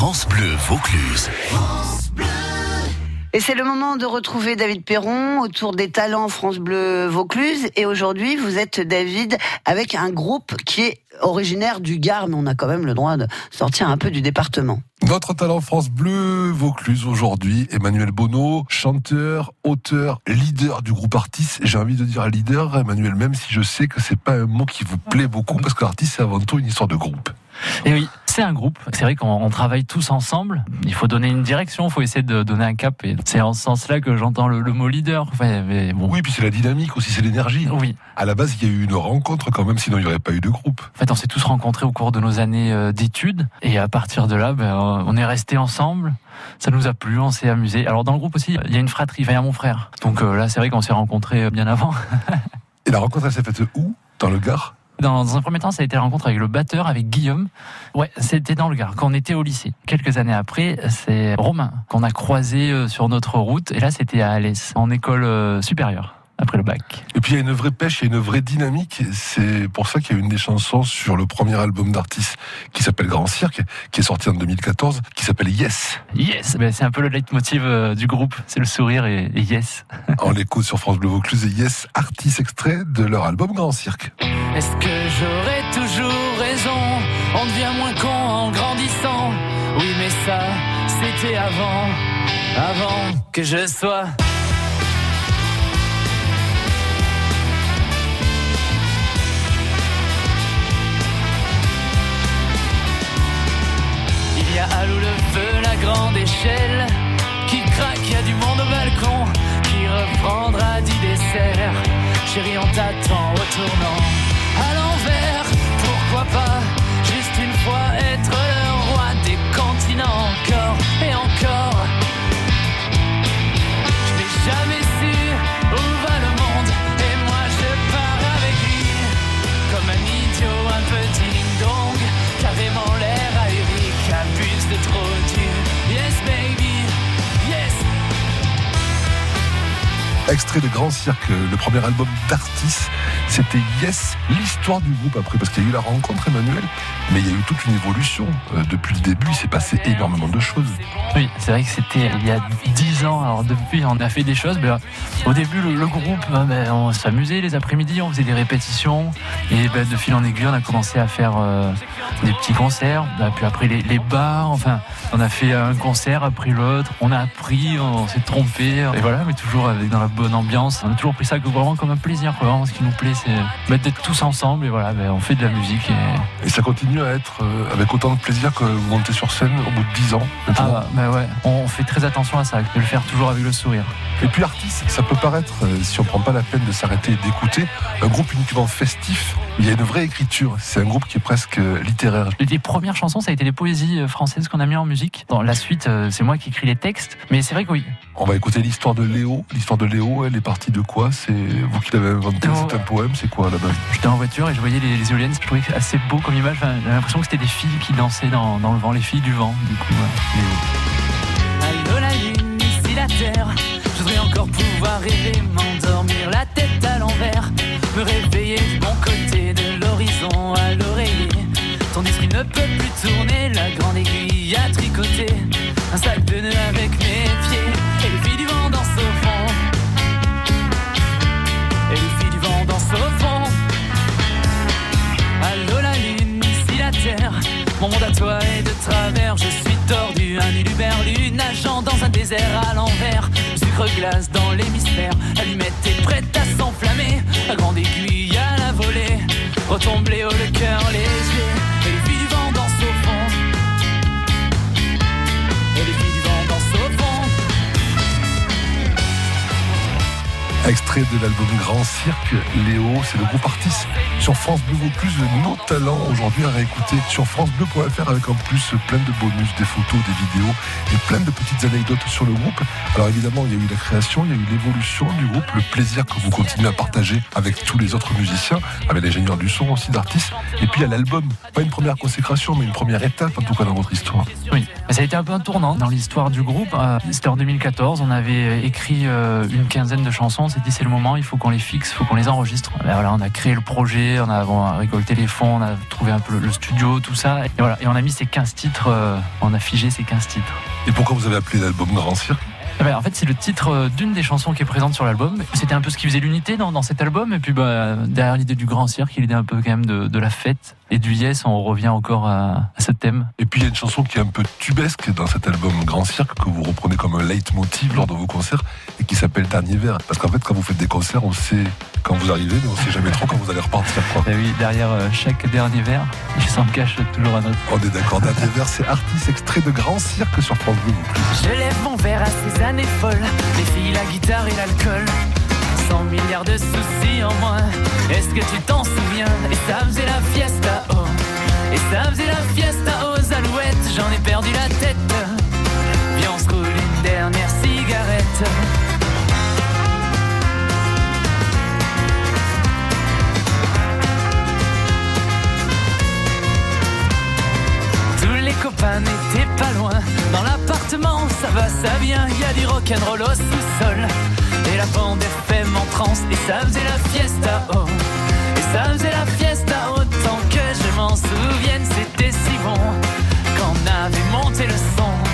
France Bleu Vaucluse. Et c'est le moment de retrouver David Perron autour des talents France Bleu Vaucluse. Et aujourd'hui, vous êtes David avec un groupe qui est originaire du Gard, mais on a quand même le droit de sortir un peu du département. Notre talent France Bleu Vaucluse aujourd'hui, Emmanuel Bonneau, chanteur, auteur, leader du groupe Artis. J'ai envie de dire leader, Emmanuel, même si je sais que c'est pas un mot qui vous plaît beaucoup, parce que Artis c'est avant tout une histoire de groupe. Et oui, c'est un groupe. C'est vrai qu'on travaille tous ensemble. Il faut donner une direction, il faut essayer de donner un cap. Et c'est en ce sens-là que j'entends le, mot leader. Enfin, mais bon. Oui, puis c'est la dynamique aussi, c'est l'énergie. Oui. À la base, il y a eu une rencontre quand même, sinon il n'y aurait pas eu de groupe. En fait, on s'est tous rencontrés au cours de nos années euh, d'études. Et à partir de là, ben, on est restés ensemble. Ça nous a plu, on s'est amusé. Alors dans le groupe aussi, il y a une fratrie, il y a mon frère. Donc euh, là, c'est vrai qu'on s'est rencontrés euh, bien avant. et la rencontre, elle s'est faite où? Dans le Gard? Dans un premier temps, ça a été la rencontre avec le batteur, avec Guillaume. Ouais, c'était dans le Gard, quand on était au lycée. Quelques années après, c'est Romain qu'on a croisé euh, sur notre route. Et là, c'était à Alès, en école euh, supérieure après le bac. Et puis il y a une vraie pêche, il y a une vraie dynamique. C'est pour ça qu'il y a une des chansons sur le premier album d'artistes qui s'appelle Grand Cirque, qui est sorti en 2014, qui s'appelle Yes. Yes, ben, c'est un peu le leitmotiv euh, du groupe, c'est le sourire et, Yes. On l'écoute sur France Bleu Vaucluse et Yes, artiste extrait de leur album Grand Cirque. Est-ce que j'aurais toujours raison? On devient moins con en grandissant. Oui, mais ça, c'était avant, avant que je sois. À l'eau le feu, la grande échelle qui craque, y a du monde au balcon qui reprendra du dessert. Chérie, on t'attend au tournant à l'envers, pourquoi pas? Extrait Grand Cirque, le premier album d'Artis, c'était Yes, l'histoire du groupe après, parce qu'il y a eu la rencontre Emmanuel, mais il y a eu toute une évolution. Euh, depuis le début, il s'est passé énormément de choses. Oui, c'est vrai que c'était il y a dix ans, alors depuis on a fait des choses, mais, au début le, groupe, hein, ben, on s'amusait les après-midi, on faisait des répétitions, et ben, de fil en aiguille on a commencé à faire euh, des petits concerts, ben, puis après les, bars, enfin on a fait un concert après l'autre, on a appris, on, s'est trompé, et voilà, mais toujours dans la bonne ambiance. On a toujours pris ça vraiment comme un plaisir. Vraiment, ce qui nous plaît, c'est d'être tous ensemble et voilà, ben, on fait de la musique. Et... ça continue à être euh, avec autant de plaisir que vous montez sur scène au bout de 10 ans. Ah, ben ouais, on fait très attention à ça, de le faire toujours avec le sourire. Et puis artiste, ça peut paraître, euh, si on prend pas la peine de s'arrêter et d'écouter, un groupe uniquement festif. Il y a une vraie écriture. C'est un groupe qui est presque euh, littéraire. Les premières chansons, ça a été des poésies françaises qu'on a mis en musique. Dans la suite, c'est moi qui écris les textes. Mais c'est vrai que oui. On va écouter l'histoire de Léo. L'histoire de Léo, elle est partie de quoi? C'est vous qui l'avez inventé C'est un poème C'est quoi là-bas J'étais en voiture et je voyais les, éoliennes. Je trouvais assez beau comme image. J'ai l'impression que c'était des filles qui dansaient dans, le vent, les filles du vent. Du coup, Léo. Tourner, la grande aiguille à tricoter, un sac de nœuds avec mes pieds et les filles du vent dansent au fond. Et les filles du vent dansent au fond. Allô la lune, ici la terre. Mon monde à toi est de travers. Je suis tordu, un uluberlu nageant dans un désert à l'envers. Sucre glace dans l'hémisphère. L'allumette est prête à s'enflammer. La grande aiguille à la volée. Retombe haut le cœur léger. Extrait de l'album Grand Cirque, Léo, c'est le groupe artiste sur France Bleu Vaucluse, nos talents aujourd'hui à réécouter sur francebleu.fr avec en plus plein de bonus, des photos, des vidéos et plein de petites anecdotes sur le groupe. Alors évidemment, il y a eu la création, il y a eu l'évolution du groupe, le plaisir que vous continuez à partager avec tous les autres musiciens, avec l'ingénieur du son aussi d'artistes. Et puis il y a l'album, pas une première consécration, mais une première étape en tout cas dans votre histoire. Oui, Ça a été un peu un tournant dans l'histoire du groupe. Euh, C'était en 2014, on avait écrit euh, une quinzaine de chansons, on c'est le moment, il faut qu'on les fixe, il faut qu'on les enregistre. On a créé le projet, on a, récolté les fonds, on a trouvé un peu le, studio, tout ça. Et, voilà, on a mis ces 15 titres, euh, on a figé ces 15 titres. Et pourquoi vous avez appelé l'album Grand Cirque? Eh ben, en fait, c'est le titre euh, d'une des chansons qui est présente sur l'album. C'était un peu ce qui faisait l'unité dans, dans cet album. Et puis, bah, derrière l'idée du grand cirque, il était un peu quand même de, de la fête. Et du yes, on revient encore à, à ce thème. Et puis il y a une chanson qui est un peu tubesque dans cet album Grand Cirque que vous reprenez comme un leitmotiv lors de vos concerts et qui s'appelle Dernier Verre. Parce qu'en fait, quand vous faites des concerts, on sait quand vous arrivez, mais on sait jamais trop quand vous allez repartir. Quoi. Et oui, derrière euh, chaque dernier verre, il s'en cache toujours un autre. On est d'accord, Dernier Verre, c'est artiste extrait de Grand Cirque sur France Bleu. Je lève mon verre à ces les filles, la guitare et l'alcool. 100 milliards de soucis en moins, est-ce que tu t'en souviens? Et ça faisait la fiesta, oh. Et ça faisait la fiesta aux alouettes, j'en ai perdu la tête. Viens on se roule une dernière cigarette Copains n'étaient pas loin. Dans l'appartement, ça va, ça vient. Y a du rock'n'roll au sous-sol. Et la bande FM en transe. Et ça faisait la fiesta, oh. Et ça faisait la fiesta autant que je m'en souvienne. C'était si bon qu'on avait monté le son.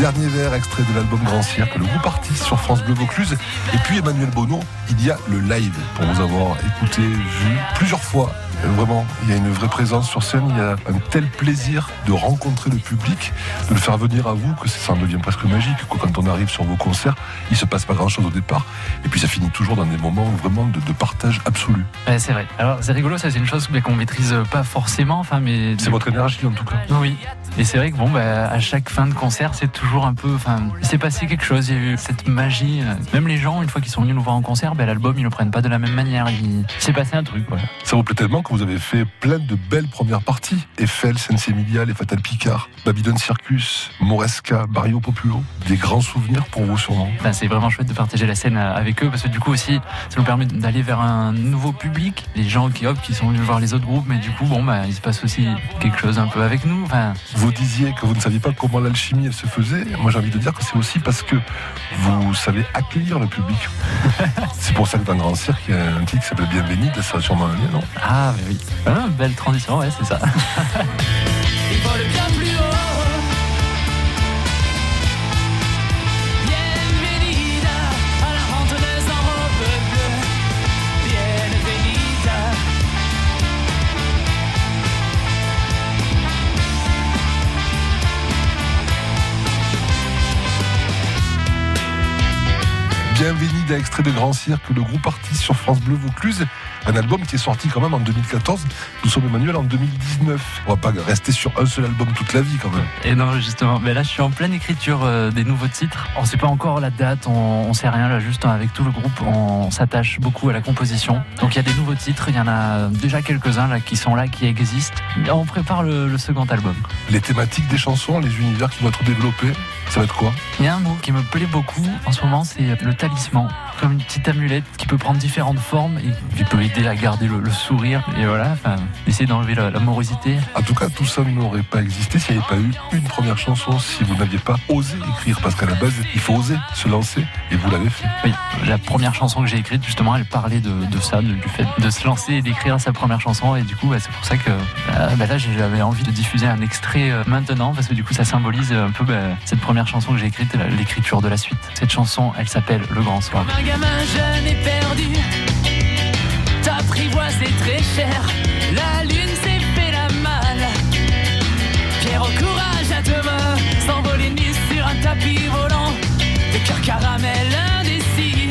Dernier verre, extrait de l'album Grand Cirque, le groupe artiste sur France Bleu Vaucluse. Et puis Emmanuel Bono, il y a le live pour vous avoir écouté, vu plusieurs fois. Vraiment, il y a une vraie présence sur scène, il y a un tel plaisir de rencontrer le public, de le faire venir à vous, que ça en devient presque magique. quoi. Quand on arrive sur vos concerts, il se passe pas grand chose au départ, et puis ça finit toujours dans des moments vraiment de, de partage absolu. Ouais, c'est vrai. Alors, c'est rigolo, ça, c'est une chose qu'on maîtrise pas forcément. Enfin, mais C'est votre énergie en tout cas. Oui. Et c'est vrai que bon, bah, à chaque fin de concert, c'est toujours un peu. Enfin, il s'est passé quelque chose. Il y a eu cette magie. euh, Même les gens, une fois qu'ils sont venus nous voir en concert, bah, l'album, ils le prennent pas de la même manière. Il, s'est passé un truc. Voilà. Ça vous plaît tellement que vous avez fait plein de belles premières parties. Eiffel, Sense-Emilia, Les Fatal Picard, Babylon Circus, Moresca, Barrio Populo. Des grands souvenirs pour vous sûrement. Enfin, c'est vraiment chouette de partager la scène euh, avec eux parce que du coup aussi, ça nous permet d'aller vers un nouveau public. Les gens qui hop, qui sont venus voir les autres groupes, mais du coup, bon, bah, il se passe aussi quelque chose un peu avec nous. Enfin, Vous disiez que vous ne saviez pas comment l'alchimie elle se faisait. Moi j'ai envie de dire que c'est aussi parce que vous savez accueillir le public. c'est pour ça que dans Grand Cirque, il y a un titre qui s'appelle Bienvenue, ça sera sûrement un lien, non? Ah, mais oui. Ah, belle transition, ouais, c'est ça. extrait de Grand Cirque, le groupe artiste sur France Bleu Vaucluse. Un album qui est sorti quand même en 2014. Nous sommes Emmanuel en 2019. On va pas rester sur un seul album toute la vie quand même. Et non, justement, mais là, je suis en pleine écriture euh, des nouveaux titres. On sait pas encore la date, on, on sait rien. Là, juste hein, avec tout le groupe, on s'attache beaucoup à la composition. Donc, il y a des nouveaux titres. Il y en a déjà quelques-uns là qui sont là, qui existent. On prépare le, le second album. Les thématiques des chansons, les univers qui vont être développés, ça va être quoi Il y a un mot qui me plaît beaucoup en ce moment, c'est le talisman. Comme une petite amulette qui peut prendre différentes formes et qui peut aider à garder le, le sourire. Et voilà, enfin, essayer d'enlever la, la morosité. En tout cas, tout ça n'aurait pas existé s'il n'y avait pas eu une première chanson, si vous n'aviez pas osé écrire. Parce qu'à la base, il faut oser se lancer, et vous l'avez fait. Oui, la première chanson que j'ai écrite, justement, elle parlait de, de ça, de- du fait de se lancer et d'écrire sa première chanson. Et du coup, bah, c'est pour ça que euh, bah, là, j'avais envie de diffuser un extrait euh, maintenant, parce que du coup, ça symbolise un peu bah, cette première chanson que j'ai écrite, l'écriture de la suite. Cette chanson, elle s'appelle Le Grand Soir. Un gamin jeune et perdu, t'apprivoisé très cher. La lune s'est fait la malle. Pierre au courage à demain, s'envoler nu sur un tapis volant. De cœur caramel indécis,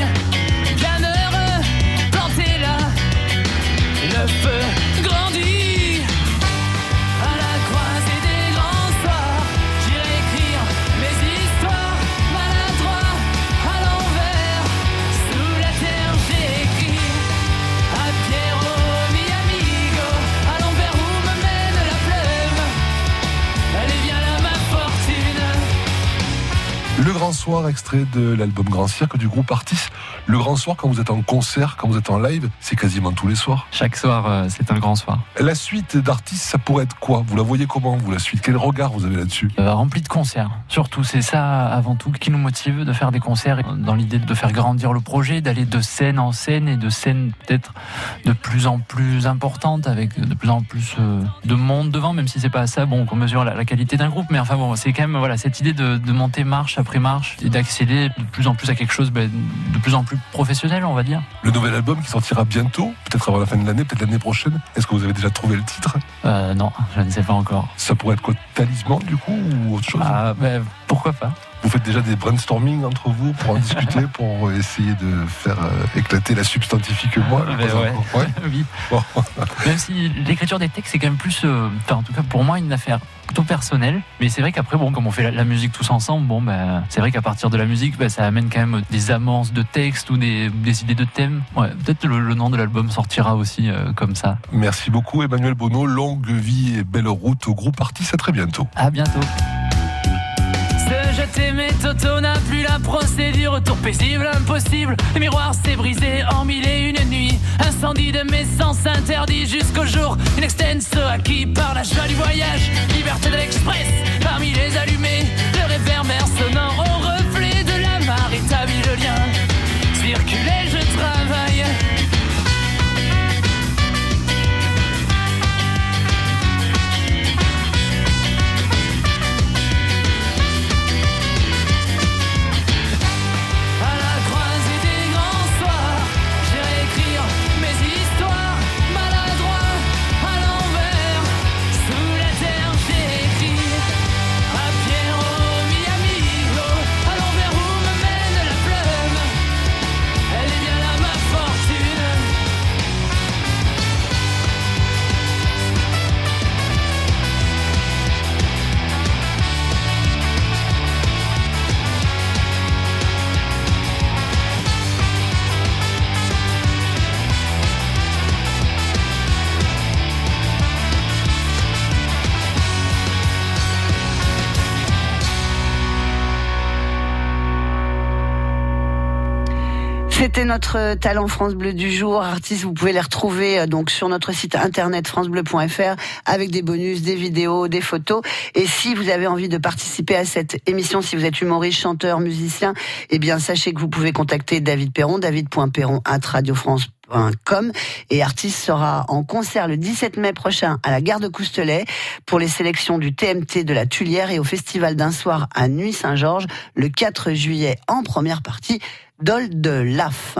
Soir, extrait de l'album Grand Cirque du groupe Artis. Le Grand Soir, quand vous êtes en concert, quand vous êtes en live, c'est quasiment tous les soirs. Chaque soir, euh, c'est un grand soir. La suite d'Artis, ça pourrait être quoi? Vous la voyez comment, vous, la suite Quel regard vous avez là-dessus? Euh, rempli de concerts. Surtout, c'est ça avant tout qui nous motive de faire des concerts dans l'idée de faire grandir le projet, d'aller de scène en scène et de scène peut-être de plus en plus importante avec de plus en plus euh, de monde devant, même si c'est pas ça bon qu'on mesure la, la qualité d'un groupe. Mais enfin bon, c'est quand même voilà cette idée de, de monter marche après marche et d'accéder de plus en plus à quelque chose ben, de plus en plus professionnel, on va dire. Le nouvel album qui sortira bientôt, peut-être avant la fin de l'année, peut-être l'année prochaine. Est-ce que vous avez déjà trouvé le titre? Euh, non, je ne sais pas encore. Ça pourrait être quoi Talisman, du coup, ou autre chose? Ah, ben, pourquoi pas Vous faites déjà des brainstorming entre vous pour en discuter, pour essayer de faire euh, éclater la substantifique moi ben ouais. Ouais. Oui. Bon. Même si l'écriture des textes, c'est quand même plus, euh, enfin, en tout cas pour moi, une affaire plutôt personnelle. Mais c'est vrai qu'après, bon, comme on fait la, la musique tous ensemble, bon, ben, c'est vrai qu'à partir de la musique, ben, ça amène quand même des amances de textes ou des, des idées de thèmes. Ouais, peut-être le, le nom de l'album sortira aussi euh, comme ça. Merci beaucoup, Emmanuel Bonneau. Longue vie et belle route au groupe Artis. À très bientôt. À bientôt. Mes Toto n'a plus la procédure. Retour paisible, impossible. Le miroir s'est brisé en mille et une nuits. Incendie de mes sens interdits jusqu'au jour. Une extenso acquis par la joie du voyage. Liberté de l'express parmi les allumés. Le réverbère sonnant notre talent France Bleu du jour. Artistes, vous pouvez les retrouver euh, donc sur notre site internet francebleu.fr avec des bonus, des vidéos, des photos. Et si vous avez envie de participer à cette émission, si vous êtes humoriste, chanteur, musicien, eh bien sachez que vous pouvez contacter David Perron, david.perron at radiofrance.com et Artiste sera en concert le 17 mai prochain à la gare de Coustelet pour les sélections du TMT de la Tulière et au festival d'un soir à Nuit Saint-Georges le 4 juillet en première partie Dol de Laf.